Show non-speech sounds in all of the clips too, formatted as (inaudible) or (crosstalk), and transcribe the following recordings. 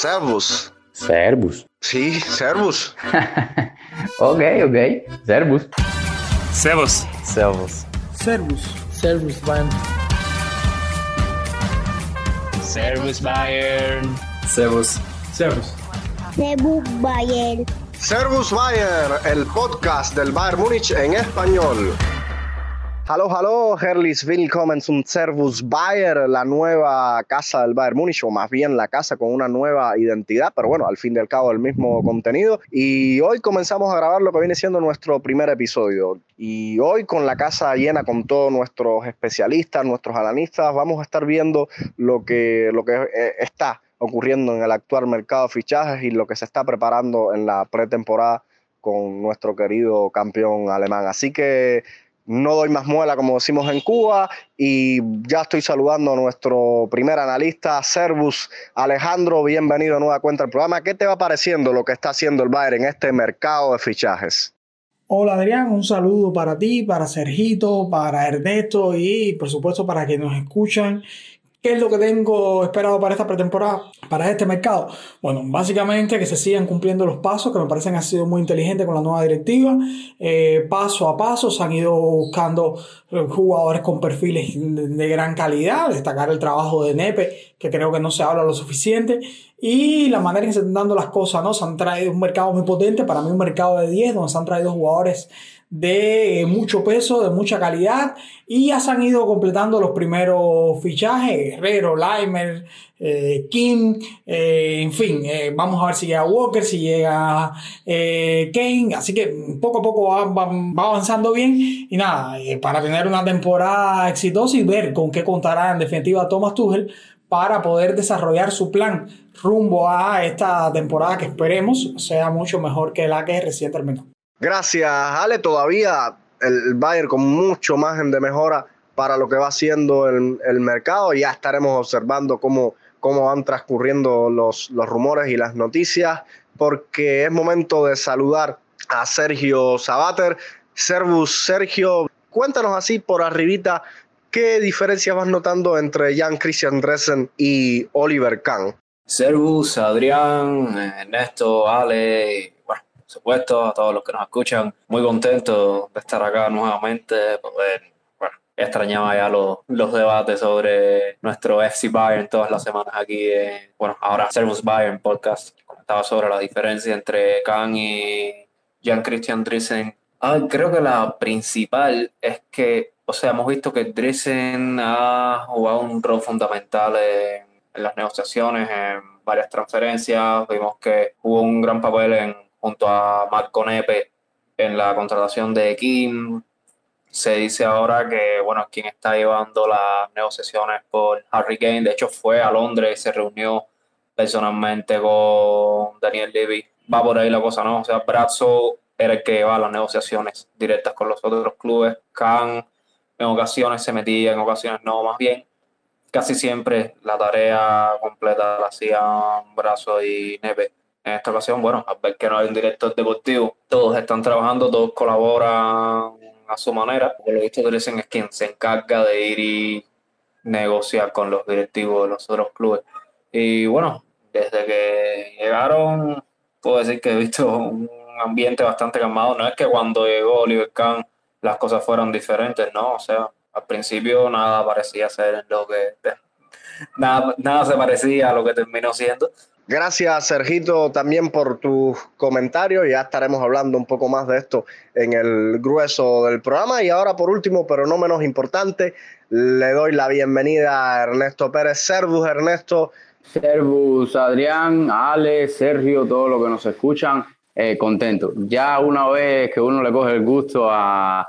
Servus. Servus. Sí, Servus. (laughs) ok, ok. Servus. Servus. Servus. Servus. Servus, Bayern. Servus Bayern. Servus. Servus. Servus Bayern. Servus Bayern, el podcast del Bayern Múnich en español. Hallo, hallo, herzlich willkommen zum Servus Bayern, la nueva casa del Bayern Múnich, o más bien la casa con una nueva identidad, pero bueno, al fin y al cabo el mismo contenido. Y hoy comenzamos a grabar lo que viene siendo nuestro primer episodio. Y hoy con la casa llena con todos nuestros especialistas, nuestros analistas, vamos a estar viendo lo que, lo que eh, está ocurriendo en el actual mercado de fichajes y lo que se está preparando en la pretemporada con nuestro querido campeón alemán. Así que no doy más muela, como decimos en Cuba, y ya estoy saludando a nuestro primer analista, Servus Alejandro. Bienvenido a nueva cuenta del programa. ¿Qué te va pareciendo lo que está haciendo el Bayern en este mercado de fichajes? Hola Adrián, un saludo para ti, para Sergito, para Ernesto y por supuesto para quienes nos escuchan ¿Qué es lo que tengo esperado para esta pretemporada, para este mercado? Bueno, básicamente que se sigan cumpliendo los pasos que me parecen han sido muy inteligentes con la nueva directiva. Eh, paso a paso se han ido buscando eh, jugadores con perfiles de, gran calidad, destacar el trabajo de Nepe, que creo que no se habla lo suficiente, y la manera en que se están dando las cosas, ¿no? Se han traído un mercado muy potente, para mí un mercado de 10, donde se han traído jugadores de mucho peso, de mucha calidad y ya se han ido completando los primeros fichajes, Herrero, Leimer, eh, Kim, eh, en fin, eh, vamos a ver si llega Walker, si llega Kane, así que poco a poco va, avanzando bien y nada, para tener una temporada exitosa y ver con qué contará en definitiva Thomas Tuchel para poder desarrollar su plan rumbo a esta temporada que esperemos sea mucho mejor que la que recién terminó. Gracias, Ale. Todavía el Bayern con mucho margen de mejora para lo que va siendo el, el mercado. Ya estaremos observando cómo, cómo van transcurriendo los, los rumores y las noticias, porque es momento de saludar a Sergio Sabater. Servus, Sergio, cuéntanos así por arribita ¿Qué diferencias vas notando entre Jan Christian Dressen y Oliver Kahn? Servus, Adrián, Ernesto, Ale, supuesto, a todos los que nos escuchan. Muy contento de estar acá nuevamente, poder, bueno, extrañaba ya los, los debates sobre nuestro FC Bayern todas las semanas aquí, bueno, ahora Servus Bayern podcast, comentaba sobre la diferencia entre Khan y Jan Christian Driesen. Ah, creo que la principal es que, o sea, hemos visto que Driesen ha jugado un rol fundamental en, en las negociaciones, en varias transferencias. Vimos que hubo un gran papel en junto a Marco Nepe en la contratación de Kim. Se dice ahora que, bueno, quien está llevando las negociaciones por Harry Kane. De hecho, fue a Londres se reunió personalmente con Daniel Levy. Va por ahí la cosa, ¿no? O sea, Brazzo era el que llevaba las negociaciones directas con los otros clubes. Khan en ocasiones se metía, en ocasiones no, más bien. Casi siempre la tarea completa la hacían Brazzo y Nepe en esta ocasión, bueno, a ver que no hay un director deportivo, todos están trabajando, todos colaboran a su manera. Por lo visto, dicen es quien se encarga de ir y negociar con los directivos de los otros clubes. Y bueno, desde que llegaron, puedo decir que he visto un ambiente bastante calmado. No es que cuando llegó Oliver Kahn las cosas fueran diferentes, no. O sea, al principio nada parecía ser lo que. Nada, nada se parecía a lo que terminó siendo. Gracias, Sergito, también por tus comentarios. Ya estaremos hablando un poco más de esto en el grueso del programa. Y ahora, por último, pero no menos importante, le doy la bienvenida a Ernesto Pérez. Servus, Ernesto. Servus, Adrián, Ale, Sergio, todos los que nos escuchan, eh, contento. Ya una vez que uno le coge el gusto a,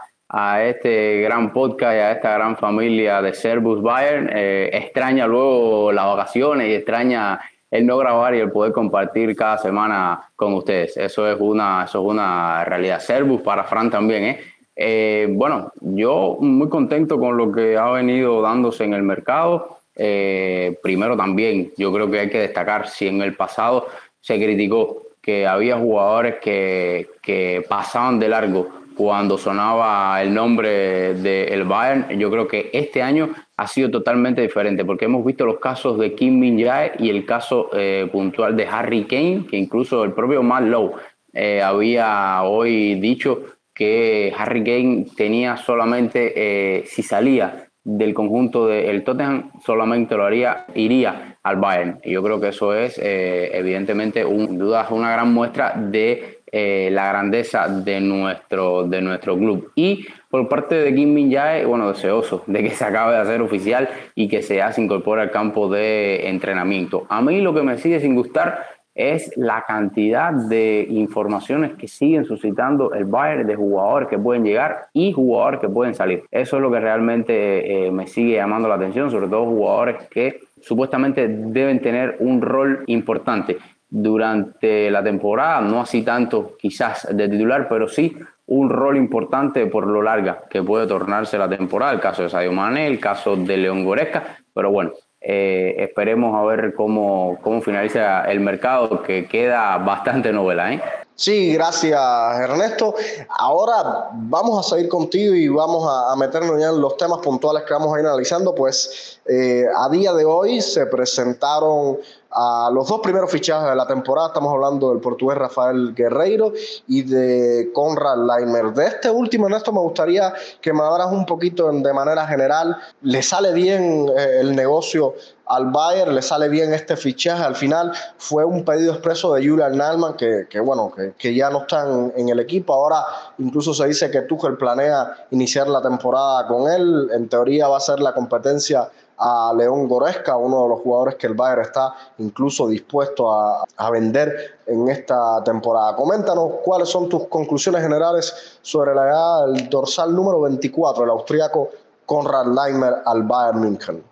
este gran podcast y a esta gran familia de Servus Bayern, eh, extraña luego las vacaciones y extraña el no grabar y el poder compartir cada semana con ustedes. Eso es una, eso es una realidad. Servus para Fran también, ¿eh? ¿eh? bueno, yo muy contento con lo que ha venido dándose en el mercado. Eh, primero también, yo creo que hay que destacar, si en el pasado se criticó que había jugadores que, que pasaban de largo cuando sonaba el nombre del Bayern, yo creo que este año ha sido totalmente diferente, porque hemos visto los casos de Kim Min Jae y el caso eh, puntual de Harry Kane, que incluso el propio Matt Lowe eh, había hoy dicho que Harry Kane tenía solamente, eh, si salía del conjunto del Tottenham, solamente lo haría, iría al Bayern. Y yo creo que eso es, evidentemente, un, duda, una gran muestra de la grandeza de nuestro, de nuestro club. Y por parte de Kim Min Jae, bueno, deseoso de que se acabe de hacer oficial y que se se incorpore al campo de entrenamiento. A mí lo que me sigue sin gustar es la cantidad de informaciones que siguen suscitando el Bayern de jugadores que pueden llegar y jugadores que pueden salir. Eso es lo que realmente eh, me sigue llamando la atención, sobre todo jugadores que supuestamente deben tener un rol importante durante la temporada, no así tanto quizás de titular, pero sí un rol importante por lo larga que puede tornarse la temporada, el caso de Sadio Mané, el caso de León Goresca, pero bueno, eh, esperemos a ver cómo, cómo finaliza el mercado, que queda bastante novela. ¿eh? Sí, gracias Ernesto. Ahora vamos a seguir contigo y vamos a, meternos ya en los temas puntuales que vamos a ir analizando. Pues eh, a día de hoy se presentaron a los dos primeros fichajes de la temporada. Estamos hablando del portugués Rafael Guerreiro y de Conrad Leimer. De este último, Ernesto, me gustaría que me hablas un poquito de manera general. ¿Le sale bien eh, el negocio al Bayern? ¿Le sale bien este fichaje? Al final fue un pedido expreso de Julian Nalman, que, bueno, que, ya no está en, el equipo. Ahora incluso se dice que Tuchel planea iniciar la temporada con él. En teoría va a ser la competencia a León Goresca, uno de los jugadores que el Bayern está incluso dispuesto a, vender en esta temporada. Coméntanos cuáles son tus conclusiones generales sobre la llegada del dorsal número 24, el austriaco Konrad Leimer al Bayern München.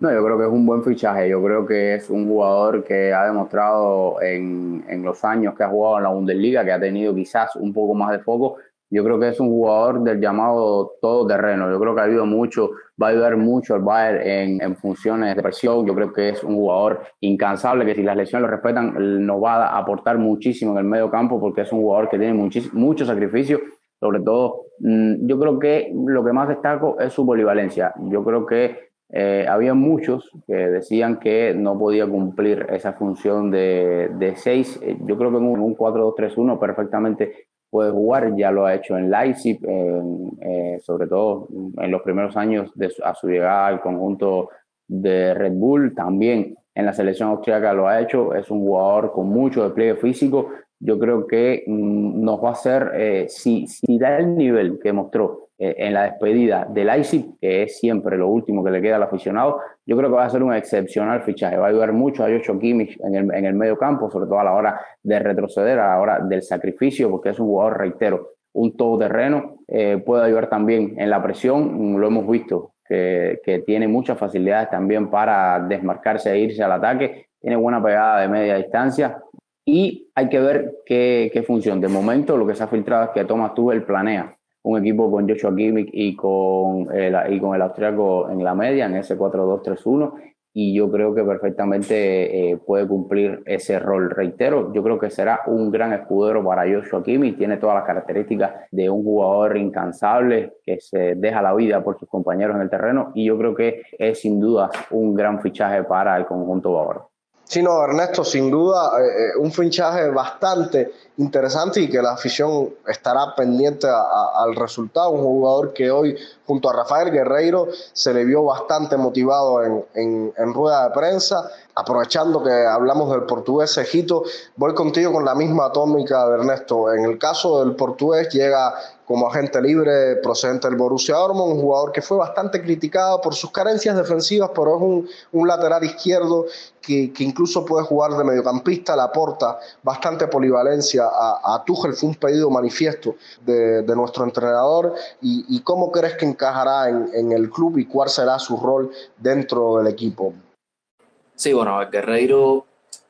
No, yo creo que es un buen fichaje. Yo creo que es un jugador que ha demostrado en, en los años que ha jugado en la Bundesliga, que ha tenido quizás un poco más de foco, yo creo que es un jugador del llamado todoterreno. Yo creo que ha ayudado mucho, va a ayudar mucho al Bayern en, en, funciones de presión. Yo creo que es un jugador incansable que si las lesiones lo respetan, nos va a aportar muchísimo en el medio campo porque es un jugador que tiene mucho sacrificio. Sobre todo, mm, yo creo que lo que más destaco es su polivalencia. Yo creo que eh, había muchos que decían que no podía cumplir esa función de, de seis. Yo creo que en un, un 4-2-3-1 perfectamente puede jugar, ya lo ha hecho en Leipzig, eh, sobre todo en los primeros años de a su llegada al conjunto de Red Bull, también en la selección austríaca lo ha hecho, es un jugador con mucho despliegue físico, yo creo que mm, nos va a hacer, eh, si, si da el nivel que mostró eh, en la despedida del Leipzig, que es siempre lo último que le queda al aficionado, yo creo que va a ser un excepcional fichaje. Va a ayudar mucho a Joshua Kimmich en el, en el medio campo, sobre todo a la hora de retroceder, a la hora del sacrificio, porque es un jugador, reitero, un todoterreno. Eh, puede ayudar también en la presión, lo hemos visto, que, que tiene muchas facilidades también para desmarcarse e irse al ataque. Tiene buena pegada de media distancia, y hay que ver qué, qué, función. De momento, lo que se ha filtrado es que Thomas Tuchel planea un equipo con Joshua Kimmich y con el, y con el austriaco en la media, en ese 4-2-3-1, y yo creo que perfectamente eh, puede cumplir ese rol. Reitero, yo creo que será un gran escudero para Joshua Kimmich, tiene todas las características de un jugador incansable que se deja la vida por sus compañeros en el terreno, y yo creo que es sin duda un gran fichaje para el conjunto bávaro. Sí, no, Ernesto, sin duda, eh, eh, un fichaje bastante interesante y que la afición estará pendiente al resultado. Un jugador que hoy, junto a Rafael Guerreiro, se le vio bastante motivado en, en rueda de prensa. Aprovechando que hablamos del portugués Ejito, voy contigo con la misma atómica de Ernesto. En el caso del portugués llega como agente libre procedente del Borussia Dortmund, un jugador que fue bastante criticado por sus carencias defensivas, pero es un, un lateral izquierdo que, que, incluso puede jugar de mediocampista, le aporta bastante polivalencia a, a Tuchel, fue un pedido manifiesto de, de nuestro entrenador, y, y, cómo crees que encajará en, en el club y cuál será su rol dentro del equipo. Sí, bueno, Guerreiro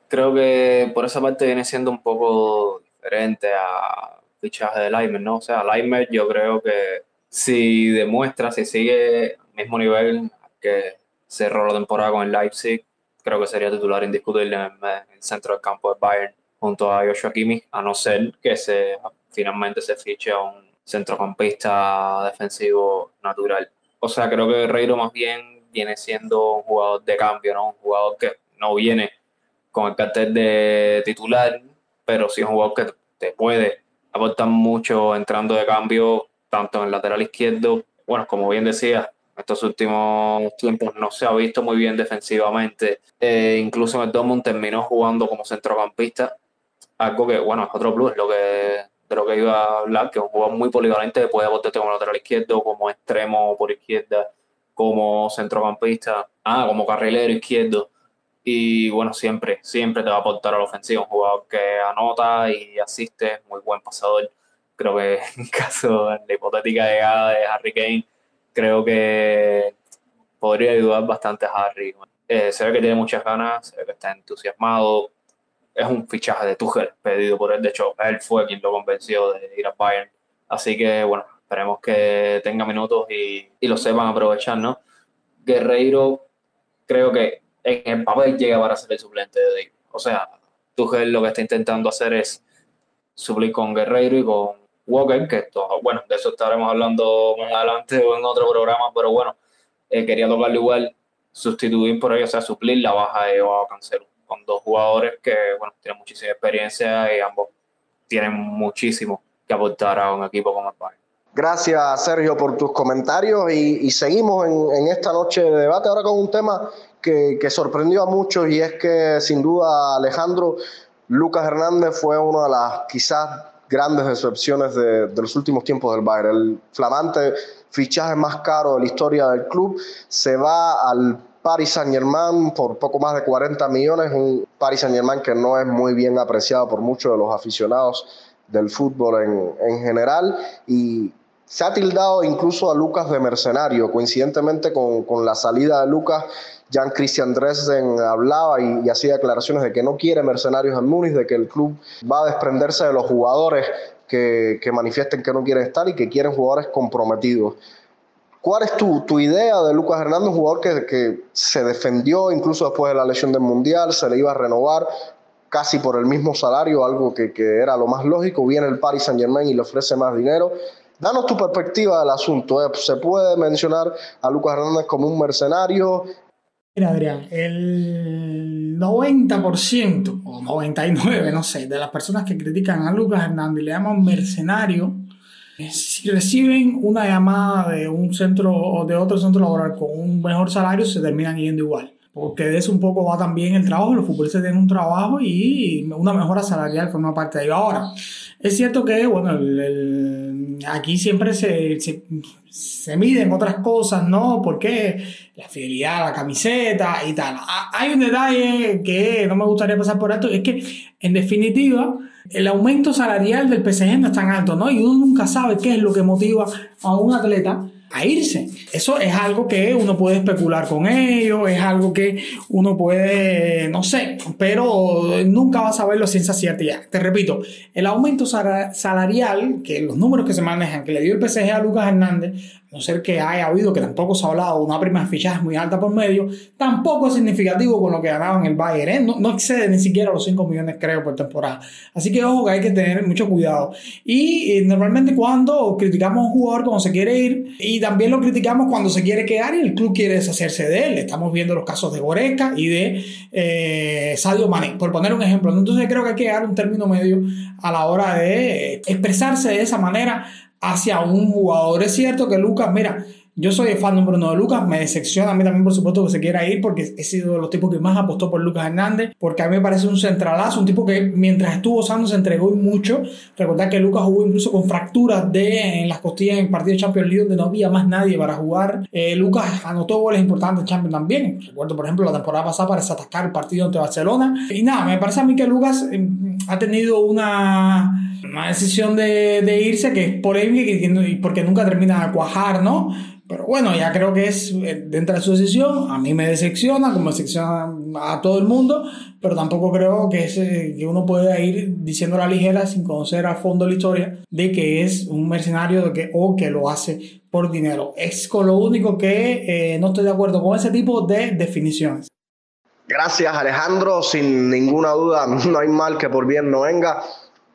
creo que por esa parte viene siendo un poco diferente a fichaje de Leimer, ¿no? O sea, Leimer yo creo que si demuestra, si sigue al mismo nivel que cerró la temporada con el Leipzig, creo que sería titular indiscutible en el, centro del campo de Bayern junto a Joshua Kimmich, a no ser que se finalmente se fiche a un centrocampista defensivo natural. O sea, creo que Guerreiro más bien viene siendo un jugador de cambio, ¿no? Un jugador que no viene con el cartel de titular, pero sí es un jugador que te puede aportar mucho entrando de cambio, tanto en el lateral izquierdo, bueno, como bien decía, estos últimos tiempos no se ha visto muy bien defensivamente. Eh, incluso en el Dortmund terminó jugando como centrocampista, algo que, bueno, es otro plus, lo que, de lo que iba a hablar, que es un jugador muy polivalente, puede aportarte como lateral izquierdo, como extremo por izquierda, como centrocampista, ah, como carrilero izquierdo. Y bueno, siempre, siempre te va a aportar a la ofensiva, un jugador que anota y asiste, muy buen pasador. Creo que (laughs) en caso de la hipotética llegada de Harry Kane, creo que podría ayudar bastante a Harry. Eh, se ve que tiene muchas ganas, se ve que está entusiasmado. Es un fichaje de Tuchel pedido por él. De hecho, él fue quien lo convenció de ir a Bayern. Así que, bueno, esperemos que tenga minutos y, y lo sepan aprovechar, ¿no? Guerreiro, creo que en el papel llega para ser el suplente de David. O sea, Tuchel lo que está intentando hacer es suplir con Guerreiro y con Walker, que esto, bueno, de eso estaremos hablando más adelante o en otro programa, pero bueno, eh, quería tocarlo igual, sustituir por ahí, o sea, suplir la baja de Joao Cancelo, con dos jugadores que, bueno, tienen muchísima experiencia y ambos tienen muchísimo que aportar a un equipo como el Bayern. Gracias, Sergio, por tus comentarios y, y seguimos en, en, esta noche de debate ahora con un tema que, sorprendió a muchos y es que sin duda Alejandro Lucas Hernández fue una de las quizás grandes decepciones de, de, los últimos tiempos del Bayern. El flamante fichaje más caro de la historia del club se va al Paris Saint Germain por poco más de 40 millones, un Paris Saint Germain que no es muy bien apreciado por muchos de los aficionados del fútbol en, en general y se ha tildado incluso a Lucas de mercenario, coincidentemente con, con la salida de Lucas Jan Christian Dresden hablaba y, hacía declaraciones de que no quiere mercenarios en Múnich, de que el club va a desprenderse de los jugadores que, que manifiesten que no quieren estar y que quieren jugadores comprometidos. ¿Cuál es tu, idea de Lucas Hernández, un jugador que, se defendió incluso después de la lesión del Mundial, se le iba a renovar casi por el mismo salario, algo que, que era lo más lógico, viene el Paris Saint Germain y le ofrece más dinero? Danos tu perspectiva del asunto. ¿eh? ¿Se puede mencionar a Lucas Hernández como un mercenario? Mira, Adrián, el 90% o 99%, no sé, de las personas que critican a Lucas Hernández y le llaman mercenario, si reciben una llamada de un centro o de otro centro laboral con un mejor salario, se terminan yendo igual. Porque de eso un poco va también el trabajo, los futbolistas tienen un trabajo y una mejora salarial forma parte de ello. Ahora, es cierto que, bueno, el, aquí siempre se, se, se, miden otras cosas, ¿no? Porque la fidelidad la camiseta y tal. Hay un detalle que no me gustaría pasar por alto, es que, en definitiva, el aumento salarial del PSG no es tan alto, ¿no? Y uno nunca sabe qué es lo que motiva a un atleta a irse. Eso es algo que uno puede especular con ellos, es algo que uno puede, no sé, pero nunca vas a verlo sin cierta ya. Te repito, el aumento salarial, que los números que se manejan, que le dio el PSG a Lucas Hernández, no ser que haya habido que tampoco se ha hablado una prima de muy alta por medio, tampoco es significativo con lo que ganaban el Bayern, ¿eh? no, excede ni siquiera los 5 millones creo por temporada. Así que ojo que hay que tener mucho cuidado. Y, y normalmente cuando criticamos a un jugador cuando se quiere ir, y también lo criticamos cuando se quiere quedar y el club quiere deshacerse de él. Estamos viendo los casos de Goreca y de eh, Sadio Mane, por poner un ejemplo. Entonces creo que hay que dar un término medio a la hora de expresarse de esa manera hacia un jugador. Es cierto que Lucas, mira, yo soy el fan número uno de Lucas, me decepciona a mí también, por supuesto, que se quiera ir, porque he sido de los tipos que más apostó por Lucas Hernández, porque a mí me parece un centralazo, un tipo que mientras estuvo usando se entregó mucho. Recordar que Lucas jugó incluso con fracturas de, en las costillas en partido de Champions League, donde no había más nadie para jugar. Eh, Lucas anotó goles importantes en Champions también. Recuerdo, por ejemplo, la temporada pasada para atacar el partido ante Barcelona. Y nada, me parece a mí que Lucas eh, ha tenido una, una decisión de, de, irse que es polémica y porque nunca termina de cuajar, ¿no? Pero bueno, ya creo que es eh, dentro de su decisión. A mí me decepciona, como decepciona a todo el mundo, pero tampoco creo que, es, eh, que uno pueda ir diciendo la ligera sin conocer a fondo la historia de que es un mercenario de que, o que lo hace por dinero. Es con lo único que eh, no estoy de acuerdo con ese tipo de definiciones. Gracias Alejandro, sin ninguna duda (laughs) no hay mal que por bien no venga.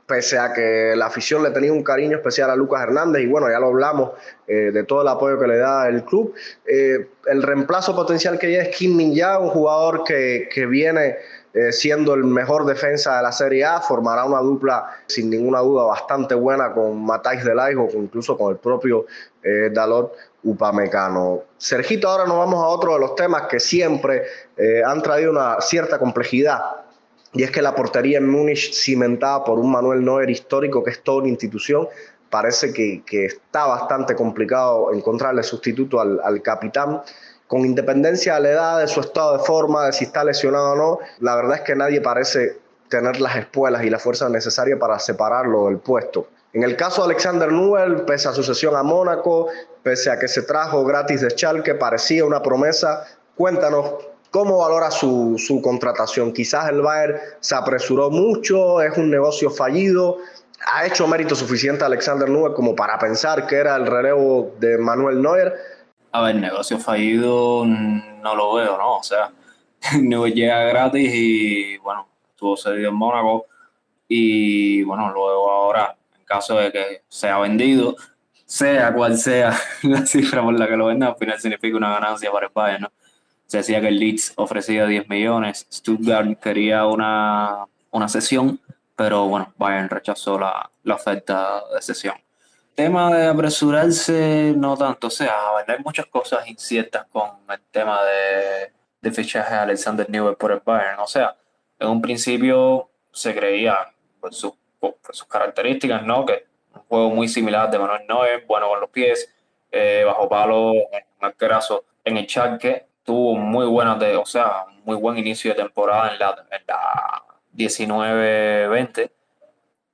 pese a que la afición le tenía un cariño especial a Lucas Hernández y bueno, ya lo hablamos eh, de todo el apoyo que le da el club. Eh, el reemplazo potencial que ya es Kim Min Ya, un jugador que, que viene eh, siendo el mejor defensa de la Serie A, formará una dupla sin ninguna duda bastante buena con Matáis Delaigo, incluso con el propio Dalot Upamecano. Sergito, ahora nos vamos a otro de los temas que siempre han traído una cierta complejidad y es que la portería en Múnich, cimentada por un Manuel Neuer histórico que es toda una institución, parece que, que está bastante complicado encontrarle sustituto al, al, capitán. Con independencia de la edad, de su estado de forma, de si está lesionado o no, la verdad es que nadie parece tener las espuelas y la fuerza necesaria para separarlo del puesto. En el caso de Alexander Nubel, pese a su cesión a Mónaco, pese a que se trajo gratis de Schalke, parecía una promesa. Cuéntanos ¿Cómo valora su, su, contratación? Quizás el Bayern se apresuró mucho, es un negocio fallido. ¿Ha hecho mérito suficiente Alexander Nubel como para pensar que era el relevo de Manuel Neuer? A ver, negocio fallido no lo veo, ¿no? O sea, (laughs) Neuer llega gratis y, bueno, estuvo cedido en Mónaco y, bueno, luego ahora, caso de que sea vendido, sea cual sea (laughs) la cifra por la que lo venda, al final significa una ganancia para el Bayern, ¿no? se decía que el Leeds ofrecía 10 millones, Stuttgart quería una, una sesión, pero bueno, Bayern rechazó la, la oferta de sesión. Tema de apresurarse, no tanto, o sea, hay muchas cosas inciertas con el tema de, de fichaje de Alexander Newell por el Bayern, o sea, en un principio se creía por, sus, por sus características, ¿no? Que un juego muy similar de Manuel Neuer, bueno con los pies, eh, bajo palo, un en el charque, tuvo muy buena, o sea, muy buen inicio de temporada en la, en la 19-20.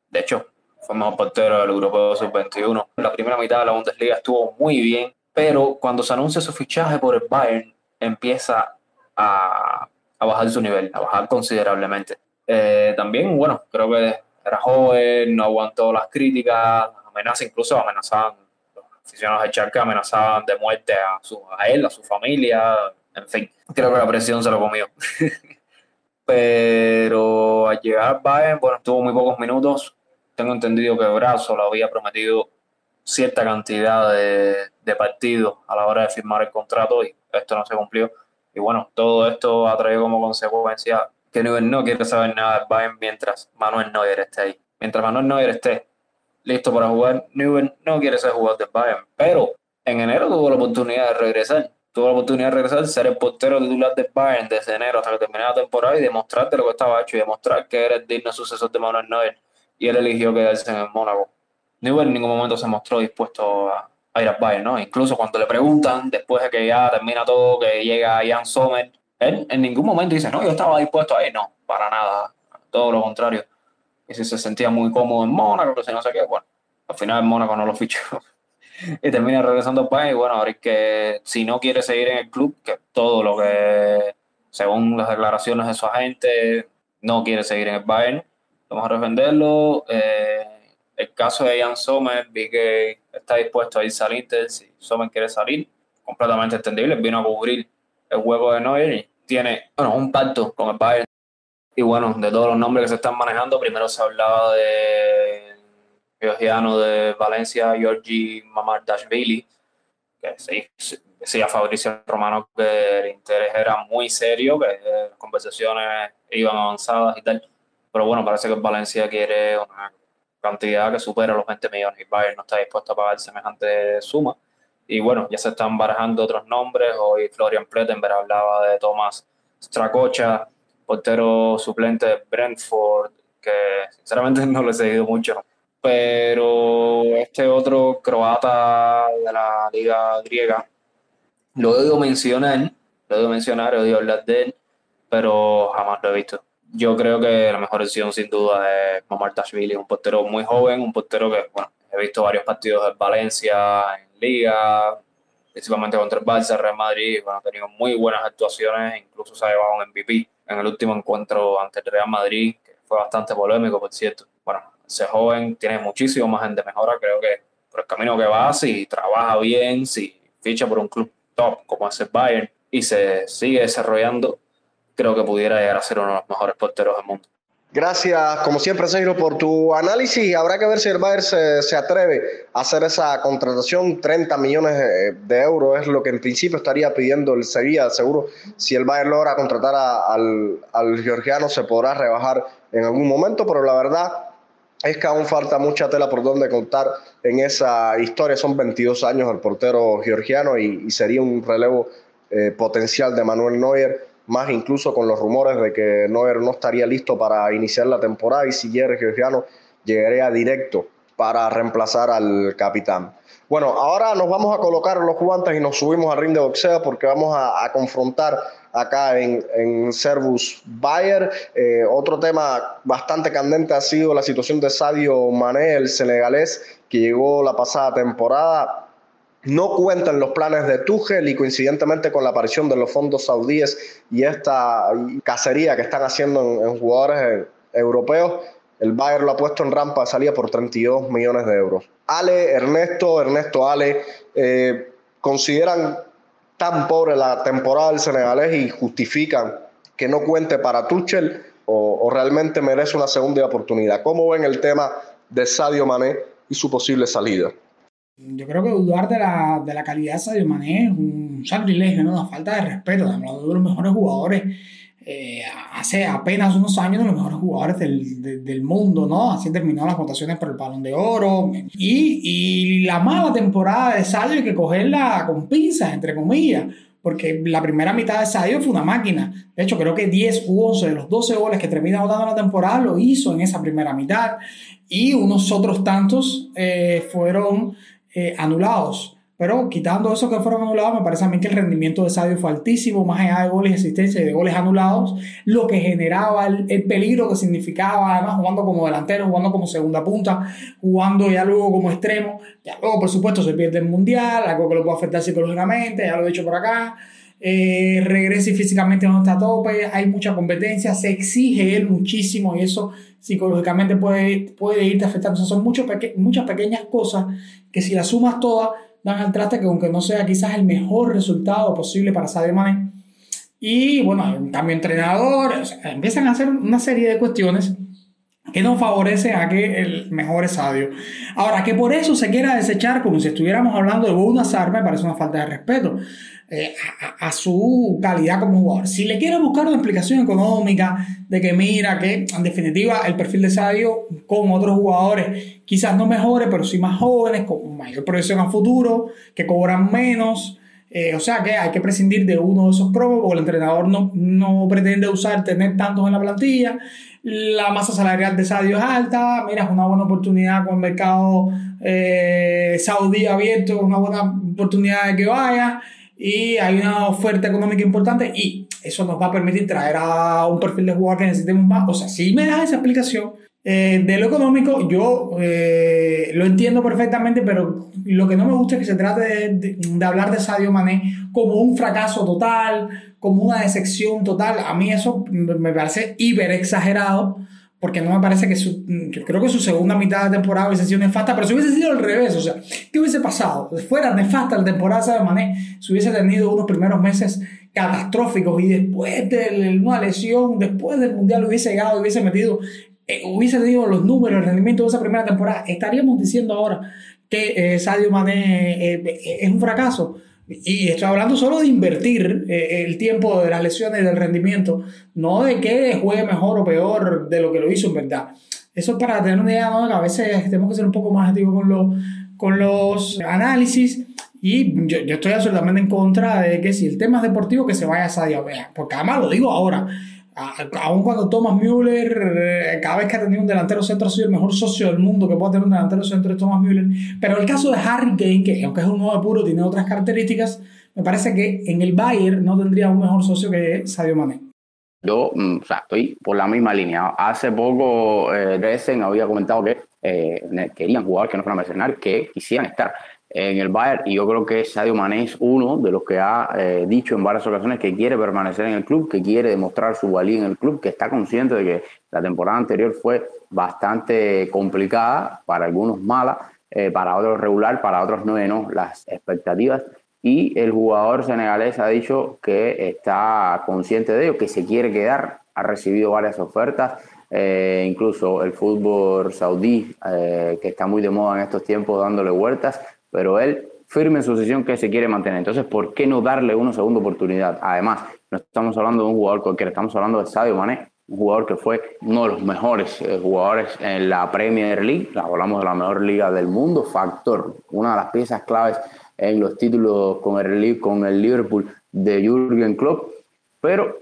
De hecho, fue mejor portero del Europeo Sub-21. La primera mitad de la Bundesliga estuvo muy bien, pero cuando se anuncia su fichaje por el Bayern, empieza a, a bajar su nivel, a bajar considerablemente. Eh, también, bueno, creo que era joven, no aguantó las críticas, las amenazas, incluso amenazaban, los aficionados de Charca amenazaban de muerte a, su, a él, a su familia, en fin, creo que la presión se lo comió. (laughs) Pero al llegar Bayern, bueno, tuvo muy pocos minutos. Tengo entendido que Brazo lo había prometido cierta cantidad de, de partidos a la hora de firmar el contrato y esto no se cumplió. Y bueno, todo esto ha traído como consecuencia que Neuer no quiere saber nada del Bayern mientras Manuel Neuer esté ahí. Mientras Manuel Neuer esté listo para jugar, Neuer no quiere ser jugador del Bayern. Pero en enero tuvo la oportunidad de regresar tuvo la oportunidad de regresar, ser el portero titular de Bayern desde enero hasta que terminara la temporada y demostrarte lo que estaba hecho y demostrar que era el digno sucesor de Manuel Neuer. Y él eligió quedarse en el Mónaco. Neuer en ningún momento se mostró dispuesto a, ir al Bayern, ¿no? Incluso cuando le preguntan, después de que ya termina todo, que llega Jan Sommer, él en ningún momento dice, no, yo estaba dispuesto a ir. No, para nada. Todo lo contrario. Y si se sentía muy cómodo en Mónaco, si no sé qué, bueno, al final el Mónaco no lo fichó (laughs) y termina regresando al país. Bueno, ahora es que si no quiere seguir en el club, que todo lo que, según las declaraciones de su agente, no quiere seguir en el Bayern, vamos a defenderlo. Eh, el caso de Jan Sommer, vi que está dispuesto a irse al Inter si Sommer quiere salir, completamente entendible, vino a cubrir el hueco de Neuer y tiene bueno, un pacto con el Bayern. Y bueno, de todos los nombres que se están manejando, primero se hablaba de georgiano de Valencia, Georgi Mamardashvili, que sí, decía Fabricio Romano que el interés era muy serio, que las conversaciones iban avanzadas y tal. Pero bueno, parece que Valencia quiere una cantidad que supera los 20 millones y Bayern no está dispuesto a pagar semejante suma. Y bueno, ya se están barajando otros nombres. Hoy Florian Plettenberg hablaba de Tomás Stracocha, portero suplente de Brentford, que sinceramente (laughs) no le he seguido mucho pero este otro croata de la liga griega, lo he oído mencionar, lo he oído mencionar, he oído hablar de él, pero jamás lo he visto. Yo creo que la mejor opción sin duda es Mamartashvili, un portero muy joven, un portero que, bueno, he visto varios partidos en Valencia, en Liga, principalmente contra el Barça, Real Madrid, bueno, ha tenido muy buenas actuaciones, incluso se ha llevado un MVP en el último encuentro ante el Real Madrid, que fue bastante polémico, por cierto. Bueno, ese joven tiene muchísimo más de mejora. Creo que por el camino que va, si trabaja bien, si ficha por un club top como es Bayern y se sigue desarrollando, creo que pudiera llegar a ser uno de los mejores porteros del mundo. Gracias, como siempre, Sergio, por tu análisis. Habrá que ver si el Bayern se, se, atreve a hacer esa contratación. 30 millones de euros es lo que en principio estaría pidiendo el Sevilla. Seguro, si el Bayern logra contratar a, al, al georgiano, se podrá rebajar en algún momento, pero la verdad es que aún falta mucha tela por donde contar en esa historia. Son 22 años el portero georgiano y, y sería un relevo eh, potencial de Manuel Neuer, más incluso con los rumores de que Neuer no estaría listo para iniciar la temporada y si el georgiano llegaría directo para reemplazar al capitán. Bueno, ahora nos vamos a colocar los guantes y nos subimos al ring de boxeo porque vamos a, a confrontar acá en, en Servus Bayer. Eh, otro tema bastante candente ha sido la situación de Sadio Mané, el senegalés, que llegó la pasada temporada. No cuentan los planes de Tuchel y coincidentemente con la aparición de los fondos saudíes y esta cacería que están haciendo en, jugadores europeos, el Bayern lo ha puesto en rampa de salida por 32 millones de euros. Ale, Ernesto, Ernesto, Ale, eh, consideran tan pobre la temporada del senegalés y justifican que no cuente para Tuchel o, o, realmente merece una segunda oportunidad. ¿Cómo ven el tema de Sadio Mané y su posible salida? Yo creo que dudar de la, de la calidad de Sadio Mané es un sacrilegio, ¿no? una falta de respeto. Hablando de los mejores jugadores eh, hace apenas unos años de los mejores jugadores del, de, del, mundo, ¿no? Así terminó las votaciones por el Balón de Oro. Y, y la mala temporada de Sadio hay que cogerla con pinzas, entre comillas, porque la primera mitad de Sadio fue una máquina. De hecho, creo que 10 u 11 de los 12 goles que termina votando la temporada lo hizo en esa primera mitad. Y unos otros tantos eh, fueron eh, anulados. Pero quitando eso que fueron anulados, me parece a mí que el rendimiento de Sadio fue altísimo, más allá de goles de asistencia y de goles anulados, lo que generaba el, el, peligro que significaba, además jugando como delantero, jugando como segunda punta, jugando ya luego como extremo. Ya luego, por supuesto, se pierde el mundial, algo que lo puede afectar psicológicamente, ya lo he dicho por acá. Eh, regrese físicamente no está a hay mucha competencia, se exige él muchísimo y eso psicológicamente puede, puede irte afectando. O sea, son mucho peque muchas pequeñas cosas que si las sumas todas dan al traste que aunque no sea quizás el mejor resultado posible para Sadio Mané. Y bueno, hay un cambio entrenador, o sea, empiezan a hacer una serie de cuestiones que no favorecen a que el mejor es Sadio. Ahora, que por eso se quiera desechar como si estuviéramos hablando de Bouna Sar, me parece una falta de respeto eh, a, su calidad como jugador. Si le quiere buscar una explicación económica de que mira que en definitiva el perfil de Sadio con otros jugadores quizás no mejores, pero sí más jóvenes, con mayor proyección a futuro, que cobran menos. Eh, o sea que hay que prescindir de uno de esos promos porque el entrenador no, no pretende usar tener tantos en la plantilla. La masa salarial de Sadio es alta. Mira, es una buena oportunidad con el mercado eh, saudí abierto, una buena oportunidad de que vaya. Y hay una oferta económica importante y eso nos va a permitir traer a un perfil de jugador que necesitemos más. O sea, si me das esa explicación, eh, de lo económico, yo eh, lo entiendo perfectamente, pero lo que no me gusta es que se trate de, de, de, hablar de Sadio Mané como un fracaso total, como una decepción total. A mí eso me parece hiper exagerado, porque no me parece que su, creo que su segunda mitad de temporada hubiese sido nefasta, pero si hubiese sido al revés, o sea, ¿qué hubiese pasado? Si fuera nefasta la temporada de Mané, si hubiese tenido unos primeros meses catastróficos y después de una lesión, después del mundial hubiese llegado, hubiese metido eh, hubiese tenido los números, el rendimiento de esa primera temporada, estaríamos diciendo ahora que eh, Sadio Mané eh, es un fracaso. Y estoy hablando solo de invertir eh, el tiempo de las lesiones del rendimiento, no de que juegue mejor o peor de lo que lo hizo en verdad. Eso es para tener una idea, ¿no? A veces tenemos que ser un poco más activos con, lo, con los análisis. Y yo, yo, estoy absolutamente en contra de que si el tema es deportivo, que se vaya a Sadio Mané. Porque además lo digo ahora aun cuando Thomas Müller, eh, cada vez que ha tenido un delantero centro, ha sido el mejor socio del mundo que puede tener un delantero centro es Thomas Müller. Pero el caso de Harry Kane, que aunque es un nuevo puro, tiene otras características, me parece que en el Bayern no tendría un mejor socio que Sadio Mané. Yo, mm, o sea, estoy por la misma línea. Hace poco eh, Dresden había comentado que eh, querían jugar, que no fueran mercenarios, que quisieran estar en el Bayern y yo creo que Sadio Mané es uno de los que ha eh, dicho en varias ocasiones que quiere permanecer en el club, que quiere demostrar su valía en el club, que está consciente de que la temporada anterior fue bastante complicada, para algunos mala, eh, para otros regular, para otros no, no las expectativas. Y el jugador senegalés ha dicho que está consciente de ello, que se quiere quedar, ha recibido varias ofertas eh, incluso el fútbol saudí, eh, que está muy de moda en estos tiempos dándole vueltas, pero él firme en su posición que se quiere mantener. Entonces, ¿por qué no darle una segunda oportunidad? Además, no estamos hablando de un jugador cualquiera, estamos hablando de Sadio Mané, un jugador que fue uno de los mejores eh, jugadores en la Premier League, hablamos de la mejor liga del mundo, factor, una de las piezas claves en los títulos con el, con el Liverpool de Jürgen Klopp, pero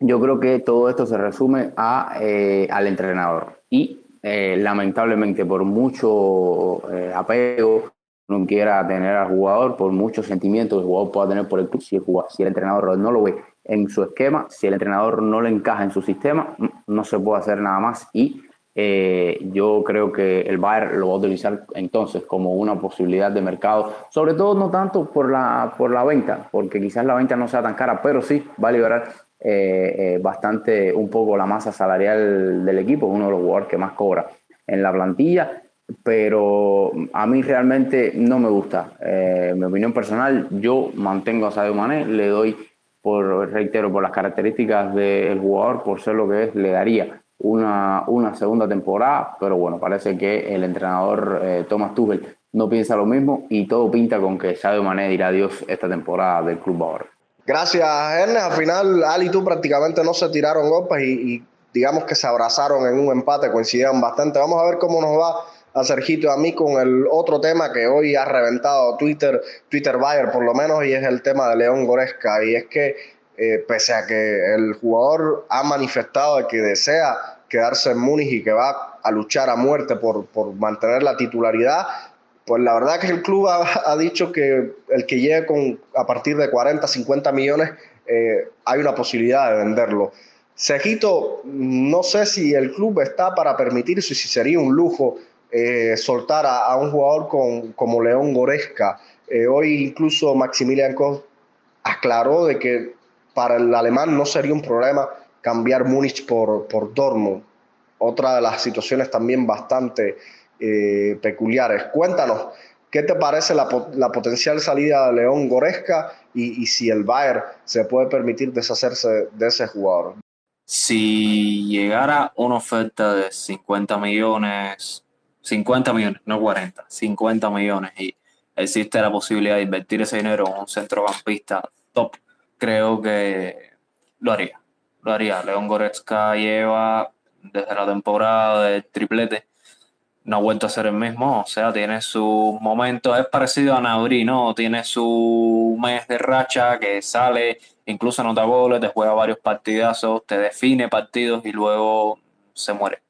yo creo que todo esto se resume a, eh, al entrenador y eh, lamentablemente por mucho apego no quiera tener al jugador, por muchos sentimientos que el jugador pueda tener por el club, si el, entrenador no lo ve en su esquema, si el entrenador no le encaja en su sistema, no se puede hacer nada más. Y eh, yo creo que el Bayern lo va a utilizar entonces como una posibilidad de mercado, sobre todo no tanto por la, por la venta, porque quizás la venta no sea tan cara, pero sí va a liberar eh, eh, bastante un poco la masa salarial del equipo, uno de los jugadores que más cobra en la plantilla pero a mí realmente no me gusta. Eh, mi opinión personal, yo mantengo a Sadio Mané, le doy, por reitero, por las características del jugador, por ser lo que es, le daría una, una segunda temporada, pero bueno, parece que el entrenador eh, Thomas Tuchel no piensa lo mismo y todo pinta con que Sadio Mané dirá adiós esta temporada del club ahora. Gracias, Ernest. Al final, Ali y tú prácticamente no se tiraron golpes y, y digamos que se abrazaron en un empate, coincidieron bastante. Vamos a ver cómo nos va a Sergito a mí con el otro tema que hoy ha reventado Twitter, Twitter Bayer por lo menos, y es el tema de León Goresca. Y es que eh, pese a que el jugador ha manifestado que desea quedarse en Múnich y que va a luchar a muerte por, por mantener la titularidad, pues la verdad que el club ha, dicho que el que llegue con a partir de 40, 50 millones, eh, hay una posibilidad de venderlo. Sergito, no sé si el club está para permitir eso y si sería un lujo eh, soltar a, un jugador como León Goresca. Eh, hoy incluso Maximilian Koch aclaró de que para el alemán no sería un problema cambiar Múnich por, por Dortmund. Otra de las situaciones también bastante eh, peculiares. Cuéntanos, ¿qué te parece la, la potencial salida de León Goresca y, y, si el Bayern se puede permitir deshacerse de ese jugador? Si llegara una oferta de 50 millones 50 millones, no 40, 50 millones y existe la posibilidad de invertir ese dinero en un centrocampista top, creo que lo haría. Lo haría. León Goretzka lleva desde la temporada del triplete, no ha vuelto a ser el mismo, o sea, tiene su momento, es parecido a Nauri, ¿no? Tiene su mes de racha que sale, incluso anota goles, te juega varios partidazos, te define partidos y luego se muere.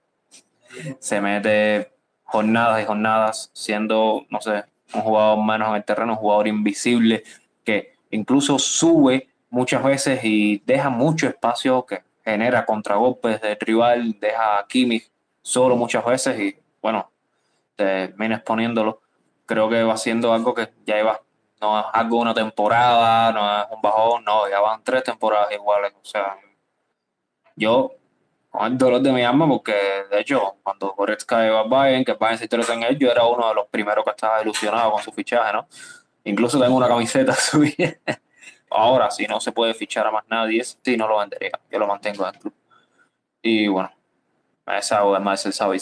Se mete jornadas y jornadas siendo, no sé, un jugador menos en el terreno, un jugador invisible que incluso sube muchas veces y deja mucho espacio que genera contragolpes de rival, deja a Kimmich solo muchas veces y bueno, termina exponiéndolo. Creo que va siendo algo que ya iba, no es algo una temporada, no es un bajón, no, ya van tres temporadas iguales. O sea, yo con el dolor de mi alma, porque de hecho, cuando Goretzka iba a Bayern, que Bayern se interesó en él, yo era uno de los primeros que estaba ilusionado con su fichaje, ¿no? Incluso tengo una camiseta (laughs) suya. Ahora, si no se puede fichar a más nadie, sí, no lo vendería. Yo lo mantengo en el club. Y bueno, esa además el sabe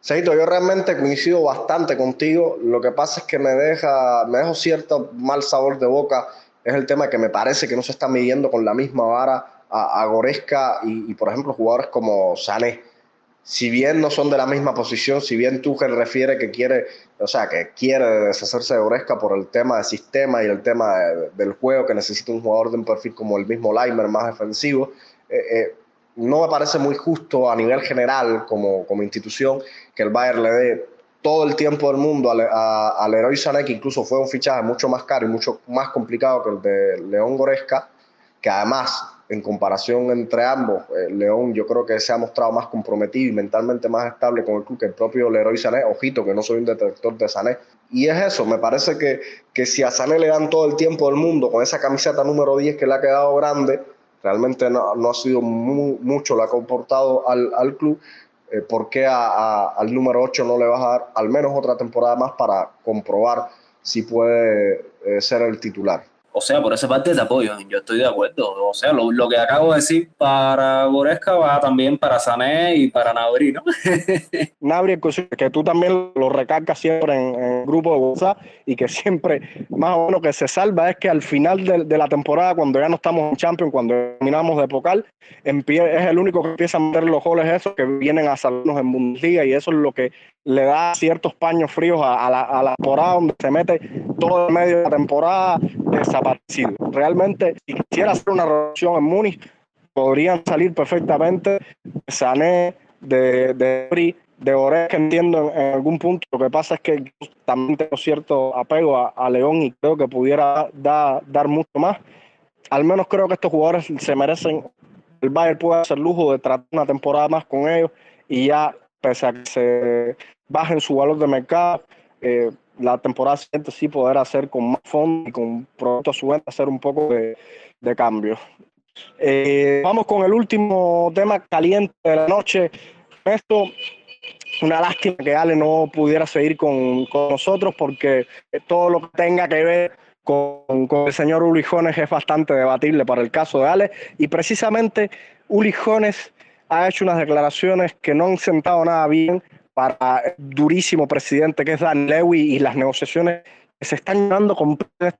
Seito, yo realmente coincido bastante contigo. Lo que pasa es que me deja, me dejo cierto mal sabor de boca. Es el tema que me parece que no se está midiendo con la misma vara a, Goresca y, por ejemplo, jugadores como Sané. Si bien no son de la misma posición, si bien Tuchel refiere que quiere, o sea, que quiere deshacerse de Goresca por el tema del sistema y el tema del juego, que necesita un jugador de un perfil como el mismo Leimer, más defensivo, eh, eh, no me parece muy justo a nivel general como, como institución que el Bayern le dé todo el tiempo del mundo al Leroy Sané, que incluso fue un fichaje mucho más caro y mucho más complicado que el de León Goresca, que además en comparación entre ambos, eh, León yo creo que se ha mostrado más comprometido y mentalmente más estable con el club que el propio Leroy Sané. Ojito, que no soy un detector de Sané. Y es eso, me parece que, que si a Sané le dan todo el tiempo del mundo con esa camiseta número 10 que le ha quedado grande, realmente no, no ha sido mucho lo ha comportado al, al club. Eh, ¿Por qué al número 8 no le vas a dar al menos otra temporada más para comprobar si puede eh, ser el titular? O sea, por esa parte te apoyo, yo estoy de acuerdo. O sea, lo, que acabo de decir para Goresca va también para Sané y para Nabri, ¿no? (laughs) Nabri, que tú también lo recargas siempre en, el grupo de WhatsApp y que siempre, más o menos, que se salva es que al final de, la temporada, cuando ya no estamos en Champions, cuando terminamos de Pocal, es el único que empieza a meter los goles esos que vienen a salirnos en Bundesliga y eso es lo que le da ciertos paños fríos a, la, a la temporada donde se mete todo el medio de la temporada desaparecido. Realmente, si quisiera hacer una revolución en Múnich, podrían salir perfectamente Sané, de, de de Ores, que entiendo en, algún punto. Lo que pasa es que también tengo cierto apego a, León y creo que pudiera dar mucho más. Al menos creo que estos jugadores se merecen. El Bayern puede hacer lujo de tratar una temporada más con ellos y ya, pese a que se bajen su valor de mercado, eh, la temporada siguiente sí poder hacer con más fondos y con productos a su venta, hacer un poco de, de cambio. Eh, vamos con el último tema caliente de la noche. Esto, una lástima que Ale no pudiera seguir con, con nosotros porque todo lo que tenga que ver con, con el señor Uli Jones es bastante debatible para el caso de Ale y precisamente Uli Jones ha hecho unas declaraciones que no han sentado nada bien para el durísimo presidente que es Dan Lewis y las negociaciones que se están completamente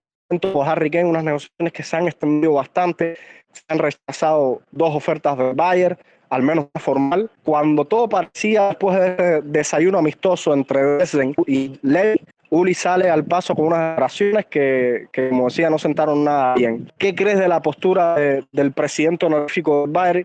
por Harry Kane, unas negociaciones que se han extendido bastante, se han rechazado dos ofertas de Bayern, al menos formal, cuando todo parecía después de desayuno amistoso entre Dresden y Ley, Uli sale al paso con unas declaraciones que, que, como decía, no sentaron nada bien. ¿Qué crees de la postura del presidente honorífico de Bayern?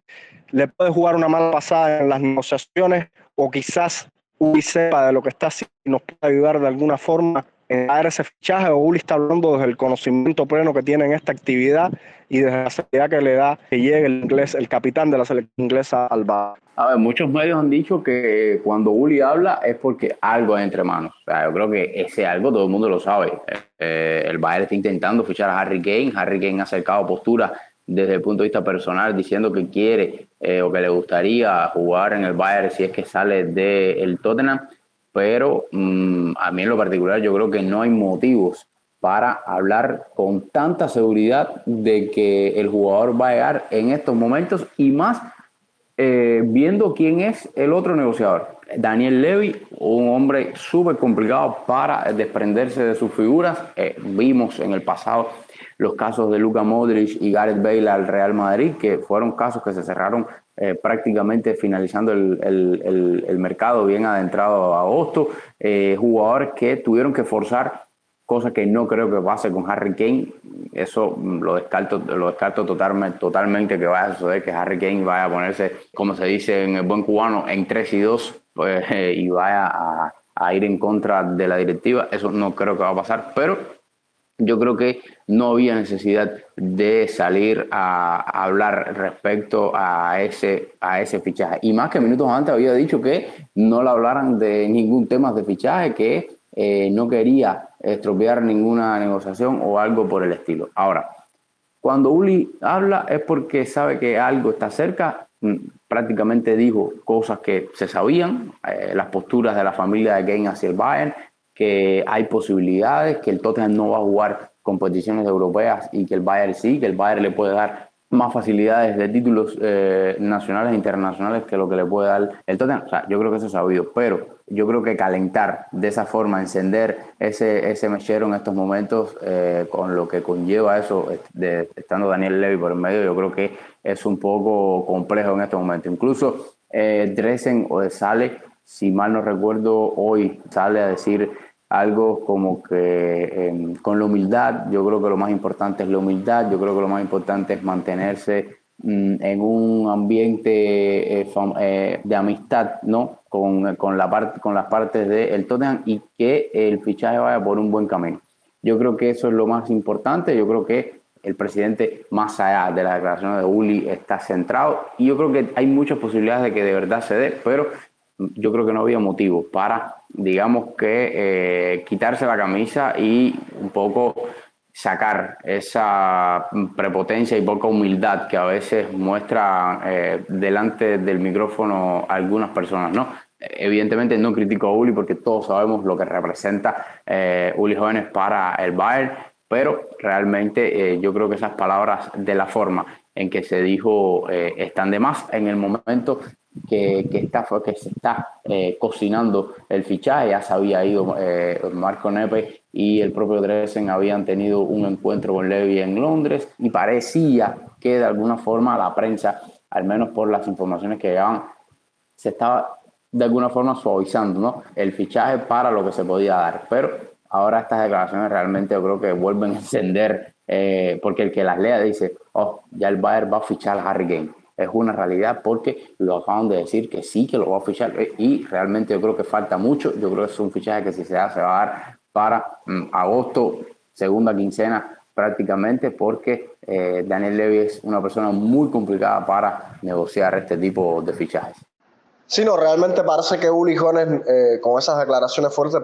¿Le puede jugar una mala pasada en las negociaciones o quizás Uli sepa de lo que está haciendo y nos puede ayudar de alguna forma en dar ese fichaje o Uli está hablando desde el conocimiento pleno que tiene en esta actividad y desde la seguridad que le da que llegue el inglés, el capitán de la selección inglesa al bar. A ver, muchos medios han dicho que cuando Uli habla es porque algo hay entre manos. O sea, yo creo que ese algo todo el mundo lo sabe. Eh, el Bayern está intentando fichar a Harry Kane. Harry Kane ha acercado postura desde el punto de vista personal diciendo que quiere eh, o que le gustaría jugar en el Bayern si es que sale del Tottenham, pero mm, a mí en lo particular yo creo que no hay motivos para hablar con tanta seguridad de que el jugador va a llegar en estos momentos y más eh, viendo quién es el otro negociador. Daniel Levy, un hombre súper complicado para desprenderse de sus figuras. Eh, vimos en el pasado los casos de Luka Modric y Gareth Bale al Real Madrid, que fueron casos que se cerraron eh, prácticamente finalizando el, mercado bien adentrado a agosto, eh, jugadores que tuvieron que forzar, cosa que no creo que pase con Harry Kane, eso lo descarto, lo descarto totalmente, totalmente que vaya a suceder, que Harry Kane vaya a ponerse, como se dice en el buen cubano, en 3 y 2 pues, (laughs) y vaya a, a ir en contra de la directiva, eso no creo que va a pasar, pero yo creo que no había necesidad de salir a, hablar respecto a ese, a ese fichaje. Y más que minutos antes había dicho que no le hablaran de ningún tema de fichaje, que eh, no quería estropear ninguna negociación o algo por el estilo. Ahora, cuando Uli habla es porque sabe que algo está cerca. Mm, prácticamente dijo cosas que se sabían, eh, las posturas de la familia de Kane hacia el Bayern, que hay posibilidades, que el Tottenham no va a jugar competiciones europeas y que el Bayern sí, que el Bayern le puede dar más facilidades de títulos eh, nacionales e internacionales que lo que le puede dar el Tottenham. O sea, yo creo que eso es sabido, pero yo creo que calentar de esa forma, encender ese, ese mechero en estos momentos, eh, con lo que conlleva eso, estando Daniel Levy por el medio, yo creo que es un poco complejo en estos momentos. Incluso eh, Dresen o sale, si mal no recuerdo, hoy sale a decir algo como que em, con la humildad, yo creo que lo más importante es la humildad, yo creo que lo más importante es mantenerse mm, en un ambiente eh, eh, de amistad, ¿no? Con, con, la parte, con las partes del Tottenham y que el fichaje vaya por un buen camino. Yo creo que eso es lo más importante, yo creo que el presidente, más allá de las declaraciones de Uli, está centrado y yo creo que hay muchas posibilidades de que de verdad se dé, pero yo creo que no había motivo para, digamos que, eh, quitarse la camisa y un poco sacar esa prepotencia y poca humildad que a veces muestra eh, delante del micrófono algunas personas, ¿no? Evidentemente no critico a Uli porque todos sabemos lo que representa eh, Uli Jóvenes para el Bayern, pero realmente eh, yo creo que esas palabras de la forma en que se dijo están de más en el momento que, que, está, que se está eh, cocinando el fichaje. Ya se había ido Marco Nepe y el propio Dresden habían tenido un encuentro con Levy en Londres y parecía que de alguna forma la prensa, al menos por las informaciones que llegaban, se estaba de alguna forma suavizando ¿no? el fichaje para lo que se podía dar. Pero ahora estas declaraciones realmente yo creo que vuelven a encender, eh, porque el que las lea dice, oh, ya el Bayern va a fichar a Harry Kane. Es una realidad porque lo acaban de decir que sí, que lo va a fichar eh, y realmente yo creo que falta mucho. Yo creo que es un fichaje que si se da se va a dar para mm, agosto, segunda quincena prácticamente, porque eh, Daniel Levy es una persona muy complicada para negociar este tipo de fichajes. Sí, no, realmente parece que Uli Jones eh, con esas declaraciones fuertes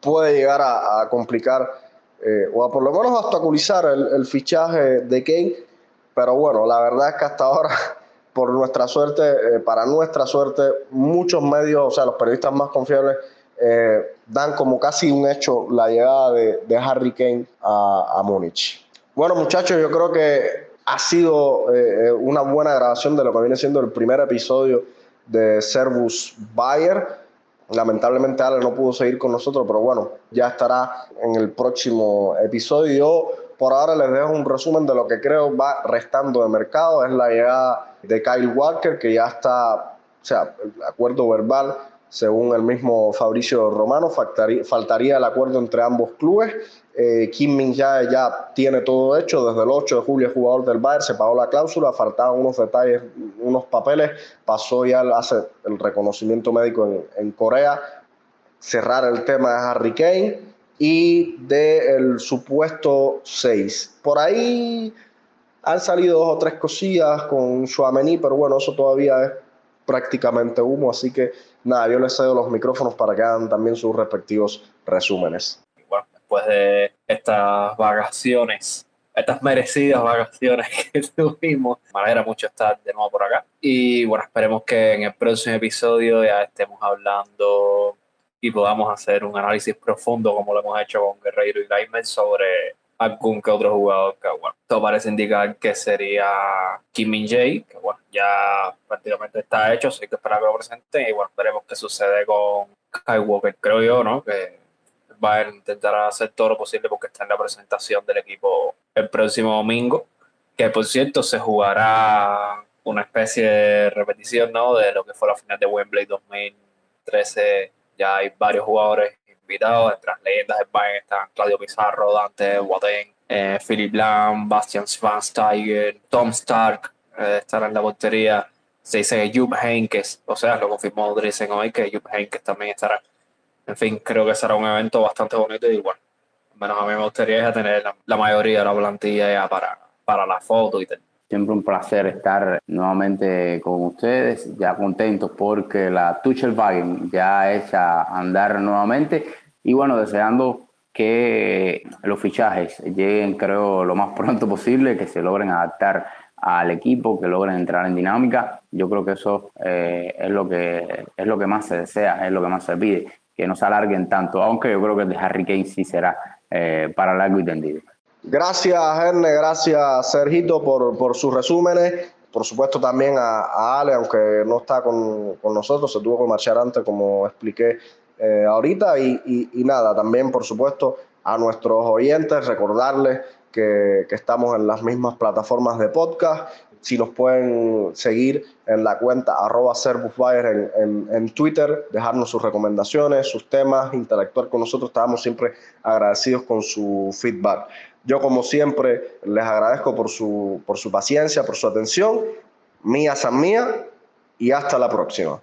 puede llegar a, complicar eh, o a por lo menos obstaculizar el, el, fichaje de Kane. Pero bueno, la verdad es que hasta ahora, por nuestra suerte, eh, para nuestra suerte, muchos medios, o sea, los periodistas más confiables, eh, dan como casi un hecho la llegada de, de Harry Kane a, a Múnich. Bueno, muchachos, yo creo que ha sido eh, una buena grabación de lo que viene siendo el primer episodio de Servus Bayer. Lamentablemente Ale no pudo seguir con nosotros, pero bueno, ya estará en el próximo episodio. Yo por ahora les dejo un resumen de lo que creo va restando de mercado. Es la llegada de Kyle Walker, que ya está, o sea, el acuerdo verbal, según el mismo Fabricio Romano, faltaría, el acuerdo entre ambos clubes. Eh, Kim Min Jae ya tiene todo hecho, desde el 8 de julio es jugador del Bayern, se pagó la cláusula, faltaban unos detalles, unos papeles, pasó ya hace el reconocimiento médico en, en Corea, cerrar el tema de Harry Kane y del supuesto 6. Por ahí han salido dos o tres cosillas con Chouameni, pero bueno, eso todavía es prácticamente humo, así que nada, yo les cedo los micrófonos para que hagan también sus respectivos resúmenes después de estas vacaciones, estas merecidas vacaciones (laughs) que tuvimos. Me alegra mucho estar de nuevo por acá. Y bueno, esperemos que en el próximo episodio ya estemos hablando y podamos hacer un análisis profundo como lo hemos hecho con Guerreiro y Gaimer sobre algún que otro jugador que bueno, todo parece indicar que sería Kim Min Jae, que bueno, ya prácticamente está hecho, así que esperar que lo presente y bueno, veremos qué sucede con Kai Walker, creo yo, ¿no? Que va a intentar hacer todo lo posible porque está en la presentación del equipo el próximo domingo, que por cierto se jugará una especie de repetición ¿no? de lo que fue la final de Wembley 2013. Ya hay varios jugadores invitados, entre las leyendas del Bayern están Claudio Pizarro, Dante Waden, eh, Philip Lam, Bastian Schweinsteiger, Tom Stark eh, estará en la portería. Se dice que Jupp Heynckes, o sea, lo confirmó Driesen hoy, que Jupp Heynckes también estará en fin, creo que será un evento bastante bonito y bueno, menos a mí me gustaría ya tener la, mayoría de la plantilla ya para, para la foto y tal. Siempre un placer estar nuevamente con ustedes, ya contentos porque la Tuchelwagen ya echa a andar nuevamente y bueno, deseando que los fichajes lleguen creo lo más (laughs) pronto posible, que se logren adaptar al equipo, que logren entrar en dinámica. Yo creo que eso eh, es, lo que, es lo que más se desea, es lo que más se pide que no se alarguen tanto, aunque yo creo que el de Harry Kane sí será eh, para largo y tendido. Gracias, Erne, gracias, Sergito, por, por sus resúmenes. Por supuesto, también a, Ale, aunque no está con, con, nosotros, se tuvo que marchar antes, como expliqué eh, ahorita. Y, y, nada, también, por supuesto, a nuestros oyentes, recordarles que, que estamos en las mismas plataformas de podcast si nos pueden seguir en la cuenta arroba en, en, en, Twitter, dejarnos sus recomendaciones, sus temas, interactuar con nosotros. Estamos siempre agradecidos con su feedback. Yo, como siempre, les agradezco por su, por su paciencia, por su atención. Mía San Mía y hasta la próxima.